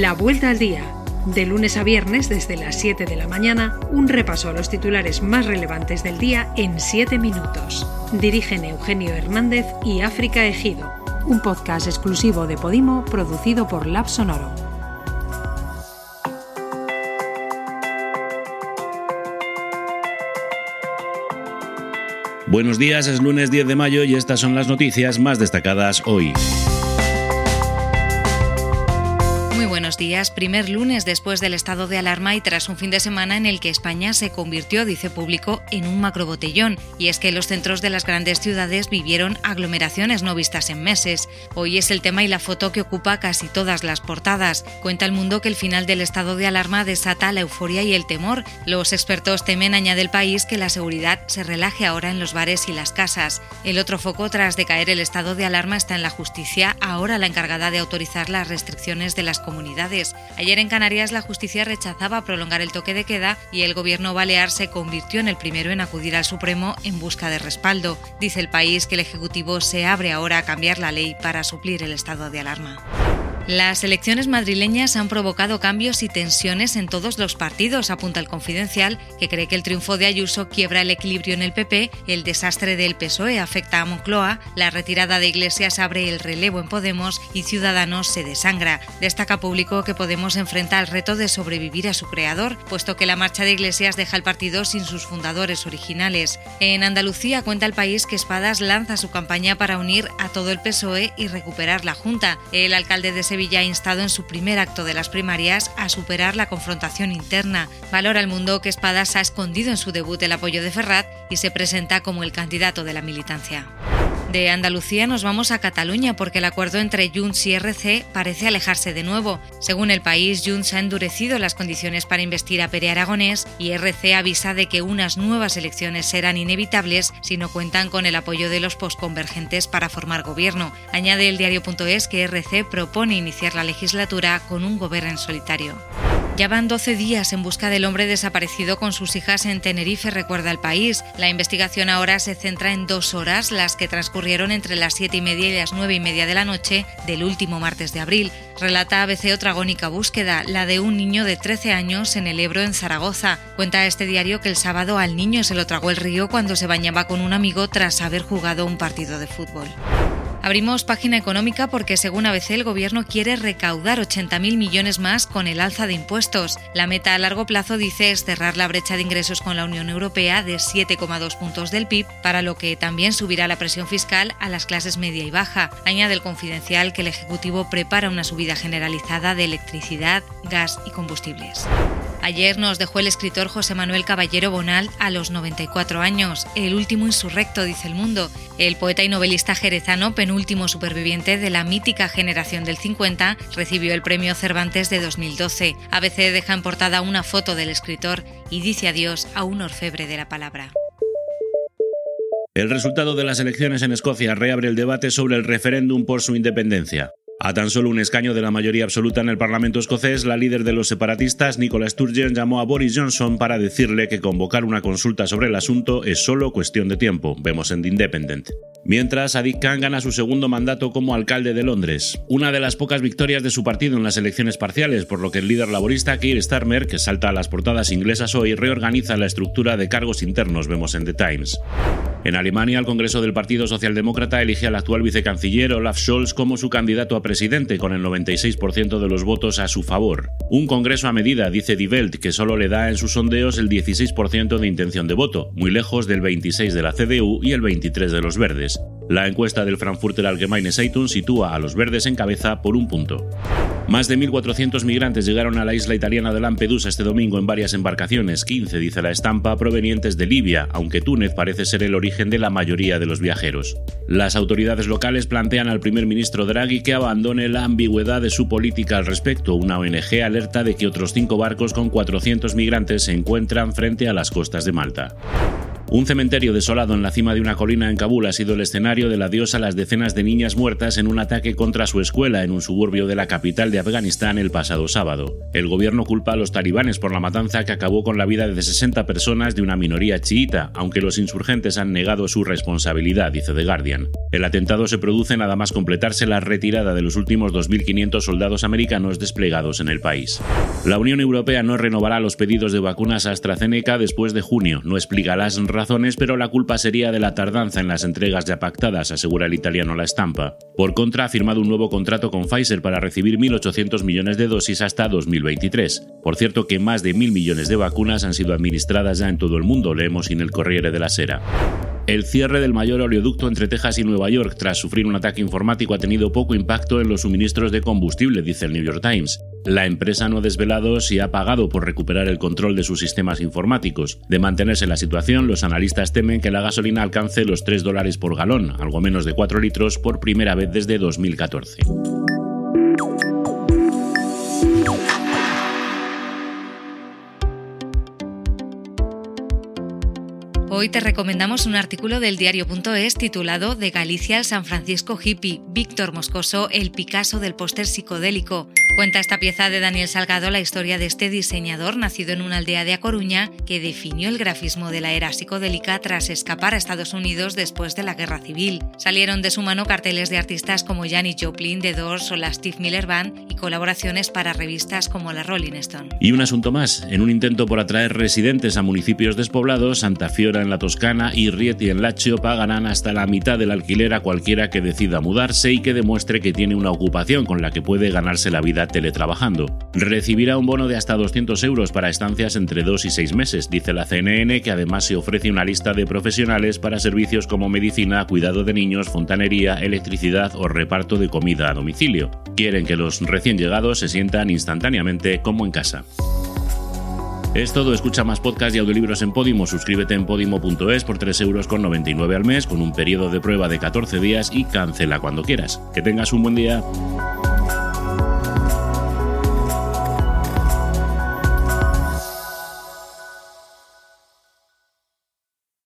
La Vuelta al Día. De lunes a viernes desde las 7 de la mañana, un repaso a los titulares más relevantes del día en 7 minutos. Dirigen Eugenio Hernández y África Ejido. Un podcast exclusivo de Podimo producido por Lab Sonoro. Buenos días, es lunes 10 de mayo y estas son las noticias más destacadas hoy. Buenos días. Primer lunes después del estado de alarma y tras un fin de semana en el que España se convirtió, dice público, en un macrobotellón. Y es que los centros de las grandes ciudades vivieron aglomeraciones no vistas en meses. Hoy es el tema y la foto que ocupa casi todas las portadas. Cuenta el mundo que el final del estado de alarma desata la euforia y el temor. Los expertos temen, añade el país, que la seguridad se relaje ahora en los bares y las casas. El otro foco tras decaer el estado de alarma está en la justicia, ahora la encargada de autorizar las restricciones de las comunidades Ayer en Canarias la justicia rechazaba prolongar el toque de queda y el gobierno balear se convirtió en el primero en acudir al Supremo en busca de respaldo. Dice el país que el Ejecutivo se abre ahora a cambiar la ley para suplir el estado de alarma. Las elecciones madrileñas han provocado cambios y tensiones en todos los partidos, apunta el Confidencial, que cree que el triunfo de Ayuso quiebra el equilibrio en el PP, el desastre del PSOE afecta a Moncloa, la retirada de Iglesias abre el relevo en Podemos y Ciudadanos se desangra. Destaca público que Podemos enfrenta el reto de sobrevivir a su creador, puesto que la marcha de Iglesias deja el partido sin sus fundadores originales. En Andalucía cuenta el país que Espadas lanza su campaña para unir a todo el PSOE y recuperar la Junta. El alcalde de Sevilla ha instado en su primer acto de las primarias a superar la confrontación interna. Valora el mundo que Espadas ha escondido en su debut el apoyo de Ferrat y se presenta como el candidato de la militancia. De Andalucía nos vamos a Cataluña porque el acuerdo entre Junts y RC parece alejarse de nuevo. Según el país, Junts ha endurecido las condiciones para investir a Pere Aragonés y RC avisa de que unas nuevas elecciones serán inevitables si no cuentan con el apoyo de los posconvergentes para formar gobierno. Añade el diario.es que RC propone iniciar la legislatura con un gobierno en solitario. Ya van 12 días en busca del hombre desaparecido con sus hijas en Tenerife, recuerda el país. La investigación ahora se centra en dos horas, las que transcurrieron entre las 7 y media y las 9 y media de la noche del último martes de abril. Relata ABC otra agónica búsqueda, la de un niño de 13 años en el Ebro, en Zaragoza. Cuenta este diario que el sábado al niño se lo tragó el río cuando se bañaba con un amigo tras haber jugado un partido de fútbol. Abrimos página económica porque según ABC el gobierno quiere recaudar 80.000 millones más con el alza de impuestos. La meta a largo plazo dice es cerrar la brecha de ingresos con la Unión Europea de 7,2 puntos del PIB, para lo que también subirá la presión fiscal a las clases media y baja. Añade el confidencial que el Ejecutivo prepara una subida generalizada de electricidad, gas y combustibles. Ayer nos dejó el escritor José Manuel Caballero Bonal a los 94 años, el último insurrecto, dice el mundo. El poeta y novelista jerezano, penúltimo superviviente de la mítica generación del 50, recibió el premio Cervantes de 2012. ABC deja en portada una foto del escritor y dice adiós a un orfebre de la palabra. El resultado de las elecciones en Escocia reabre el debate sobre el referéndum por su independencia. A tan solo un escaño de la mayoría absoluta en el Parlamento escocés, la líder de los separatistas, Nicola Sturgeon, llamó a Boris Johnson para decirle que convocar una consulta sobre el asunto es solo cuestión de tiempo. Vemos en The Independent. Mientras, Sadiq Khan gana su segundo mandato como alcalde de Londres, una de las pocas victorias de su partido en las elecciones parciales, por lo que el líder laborista Keir Starmer, que salta a las portadas inglesas hoy, reorganiza la estructura de cargos internos, vemos en The Times. En Alemania, el Congreso del Partido Socialdemócrata elige al actual vicecanciller Olaf Scholz como su candidato a presidente, con el 96% de los votos a su favor. Un Congreso a medida, dice Die Welt, que solo le da en sus sondeos el 16% de intención de voto, muy lejos del 26% de la CDU y el 23% de los verdes. La encuesta del Frankfurter Allgemeine Zeitung sitúa a los verdes en cabeza por un punto. Más de 1.400 migrantes llegaron a la isla italiana de Lampedusa este domingo en varias embarcaciones, 15, dice la estampa, provenientes de Libia, aunque Túnez parece ser el origen de la mayoría de los viajeros. Las autoridades locales plantean al primer ministro Draghi que abandone la ambigüedad de su política al respecto. Una ONG alerta de que otros cinco barcos con 400 migrantes se encuentran frente a las costas de Malta. Un cementerio desolado en la cima de una colina en Kabul ha sido el escenario del adiós a las decenas de niñas muertas en un ataque contra su escuela en un suburbio de la capital de Afganistán el pasado sábado. El gobierno culpa a los talibanes por la matanza que acabó con la vida de 60 personas de una minoría chiita, aunque los insurgentes han negado su responsabilidad, dice The Guardian. El atentado se produce nada más completarse la retirada de los últimos 2.500 soldados americanos desplegados en el país. La Unión Europea no renovará los pedidos de vacunas AstraZeneca después de junio, no explica las razones, pero la culpa sería de la tardanza en las entregas ya pactadas, asegura el italiano La Estampa. Por contra, ha firmado un nuevo contrato con Pfizer para recibir 1.800 millones de dosis hasta 2023. Por cierto que más de 1.000 millones de vacunas han sido administradas ya en todo el mundo, leemos en el Corriere de la Sera. El cierre del mayor oleoducto entre Texas y Nueva York tras sufrir un ataque informático ha tenido poco impacto en los suministros de combustible, dice el New York Times. La empresa no ha desvelado si ha pagado por recuperar el control de sus sistemas informáticos. De mantenerse la situación, los analistas temen que la gasolina alcance los 3 dólares por galón, algo menos de 4 litros, por primera vez desde 2014. Hoy te recomendamos un artículo del diario.es titulado De Galicia al San Francisco hippie, Víctor Moscoso, el Picasso del póster psicodélico. Cuenta esta pieza de Daniel Salgado la historia de este diseñador nacido en una aldea de A Coruña que definió el grafismo de la era psicodélica tras escapar a Estados Unidos después de la Guerra Civil. Salieron de su mano carteles de artistas como Janis Joplin, The Doors o la Steve Miller Band y colaboraciones para revistas como la Rolling Stone. Y un asunto más, en un intento por atraer residentes a municipios despoblados, Santa Fiora en la Toscana y Rieti en Lazio pagarán hasta la mitad del alquiler a cualquiera que decida mudarse y que demuestre que tiene una ocupación con la que puede ganarse la vida teletrabajando. Recibirá un bono de hasta 200 euros para estancias entre 2 y 6 meses, dice la CNN, que además se ofrece una lista de profesionales para servicios como medicina, cuidado de niños, fontanería, electricidad o reparto de comida a domicilio. Quieren que los recién llegados se sientan instantáneamente como en casa. Es todo, escucha más podcasts y audiolibros en Podimo, suscríbete en podimo.es por 3,99 euros al mes con un periodo de prueba de 14 días y cancela cuando quieras. Que tengas un buen día.